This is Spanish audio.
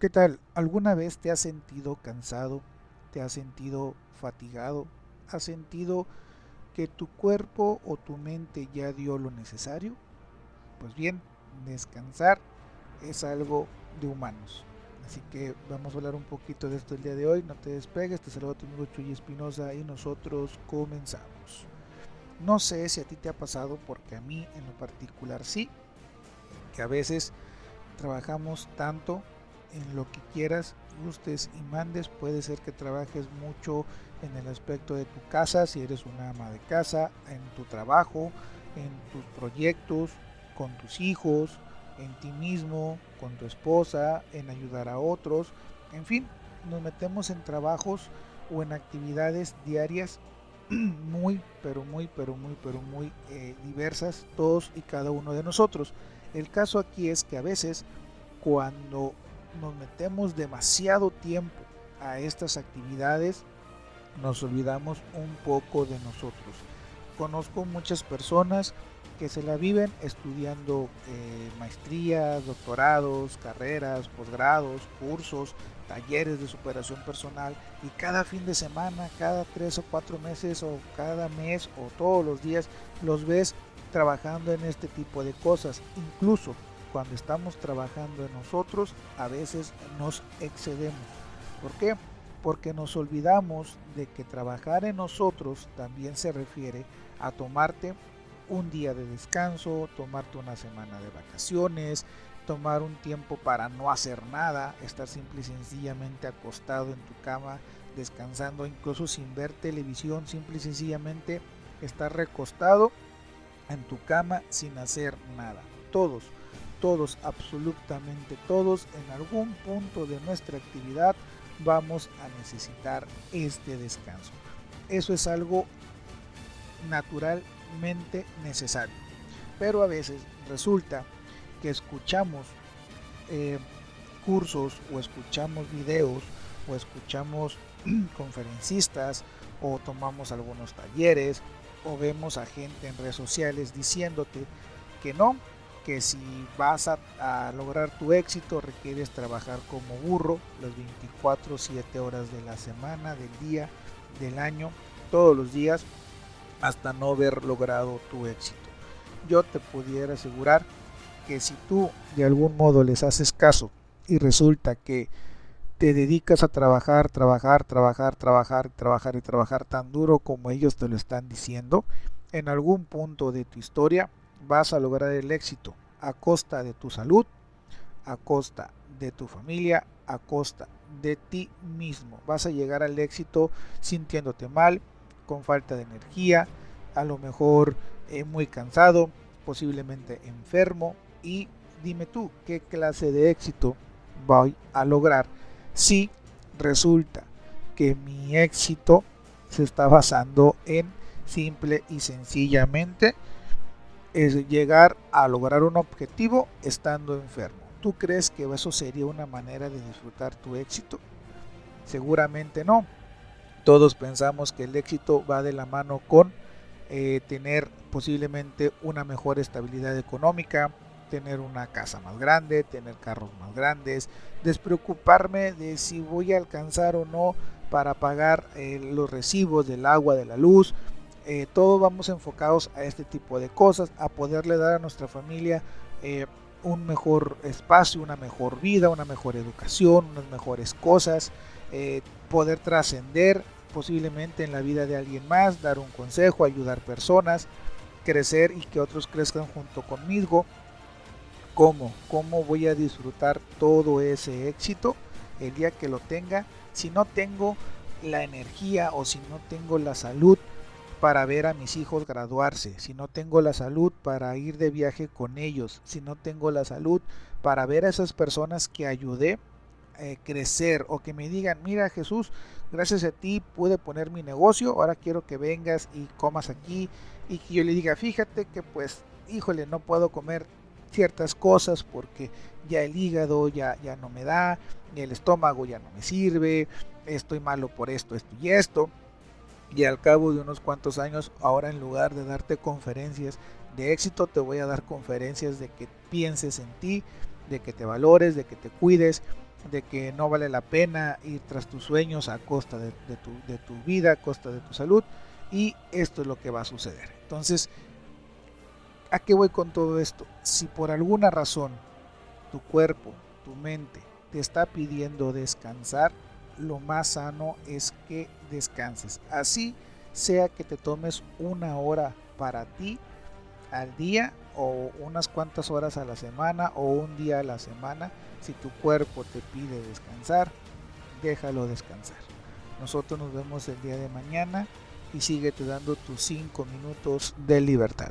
¿Qué tal? ¿Alguna vez te has sentido cansado? ¿Te has sentido fatigado? ¿Has sentido que tu cuerpo o tu mente ya dio lo necesario? Pues bien, descansar es algo de humanos. Así que vamos a hablar un poquito de esto el día de hoy. No te despegues, te saludo a tu amigo Chuy Espinosa y nosotros comenzamos. No sé si a ti te ha pasado, porque a mí en lo particular sí, que a veces trabajamos tanto en lo que quieras, gustes y mandes. Puede ser que trabajes mucho en el aspecto de tu casa, si eres una ama de casa, en tu trabajo, en tus proyectos, con tus hijos, en ti mismo, con tu esposa, en ayudar a otros. En fin, nos metemos en trabajos o en actividades diarias muy, pero muy, pero muy, pero muy eh, diversas, todos y cada uno de nosotros. El caso aquí es que a veces cuando nos metemos demasiado tiempo a estas actividades, nos olvidamos un poco de nosotros. Conozco muchas personas que se la viven estudiando eh, maestrías, doctorados, carreras, posgrados, cursos, talleres de superación personal y cada fin de semana, cada tres o cuatro meses o cada mes o todos los días los ves trabajando en este tipo de cosas. Incluso cuando estamos trabajando en nosotros, a veces nos excedemos. ¿Por qué? Porque nos olvidamos de que trabajar en nosotros también se refiere a tomarte un día de descanso, tomarte una semana de vacaciones, tomar un tiempo para no hacer nada, estar simple y sencillamente acostado en tu cama, descansando, incluso sin ver televisión, simple y sencillamente estar recostado en tu cama sin hacer nada. Todos todos, absolutamente todos, en algún punto de nuestra actividad vamos a necesitar este descanso. Eso es algo naturalmente necesario. Pero a veces resulta que escuchamos eh, cursos o escuchamos videos o escuchamos conferencistas o tomamos algunos talleres o vemos a gente en redes sociales diciéndote que no, que si vas a, lograr tu éxito requieres trabajar como burro las 24, 7 horas de la semana, del día, del año, todos los días, hasta no haber logrado tu éxito. Yo te pudiera asegurar que si tú de algún modo les haces caso y resulta que te dedicas a trabajar, trabajar, trabajar, trabajar, trabajar y trabajar tan duro como ellos te lo están diciendo, en algún punto de tu historia vas a lograr el éxito a costa de tu salud, a costa de tu familia, a costa de ti mismo. Vas a llegar al éxito sintiéndote mal, con falta de energía, a lo mejor eh, muy cansado, posiblemente enfermo y dime tú qué clase de éxito voy a lograr si resulta que mi éxito se está basando en simple y sencillamente es llegar a lograr un objetivo estando enfermo. ¿Tú crees que eso sería una manera de disfrutar tu éxito? Seguramente no. Todos pensamos que el éxito va de la mano con eh, tener posiblemente una mejor estabilidad económica, tener una casa más grande, tener carros más grandes, despreocuparme de si voy a alcanzar o no para pagar eh, los recibos del agua, de la luz, eh, todos vamos enfocados a este tipo de cosas, a poderle dar a nuestra familia eh, un mejor espacio, una mejor vida, una mejor educación, unas mejores cosas, eh, poder trascender posiblemente en la vida de alguien más, dar un consejo, ayudar personas, crecer y que otros crezcan junto conmigo. ¿Cómo? ¿Cómo voy a disfrutar todo ese éxito el día que lo tenga? Si no tengo la energía o si no tengo la salud para ver a mis hijos graduarse, si no tengo la salud para ir de viaje con ellos, si no tengo la salud para ver a esas personas que ayudé eh, crecer o que me digan, mira Jesús, gracias a ti pude poner mi negocio, ahora quiero que vengas y comas aquí y que yo le diga, fíjate que pues, híjole, no puedo comer ciertas cosas porque ya el hígado ya, ya no me da, el estómago ya no me sirve, estoy malo por esto, esto y esto y al cabo de unos cuantos años, ahora en lugar de darte conferencias de éxito, te voy a dar conferencias de que pienses en ti, de que te valores, de que te cuides, de que no vale la pena ir tras tus sueños a costa de, tu, vida, a costa de tu salud. Y esto es lo que va a suceder. Entonces, ¿a qué voy con todo esto? Si por alguna razón tu cuerpo, tu mente te está pidiendo descansar, lo más sano es que descanses. Así sea que te tomes una hora para ti al día o unas cuantas horas a la semana o un día a la semana. Si tu cuerpo te pide descansar, déjalo descansar. Nosotros nos vemos el día de mañana y síguete dando tus 5 minutos de libertad.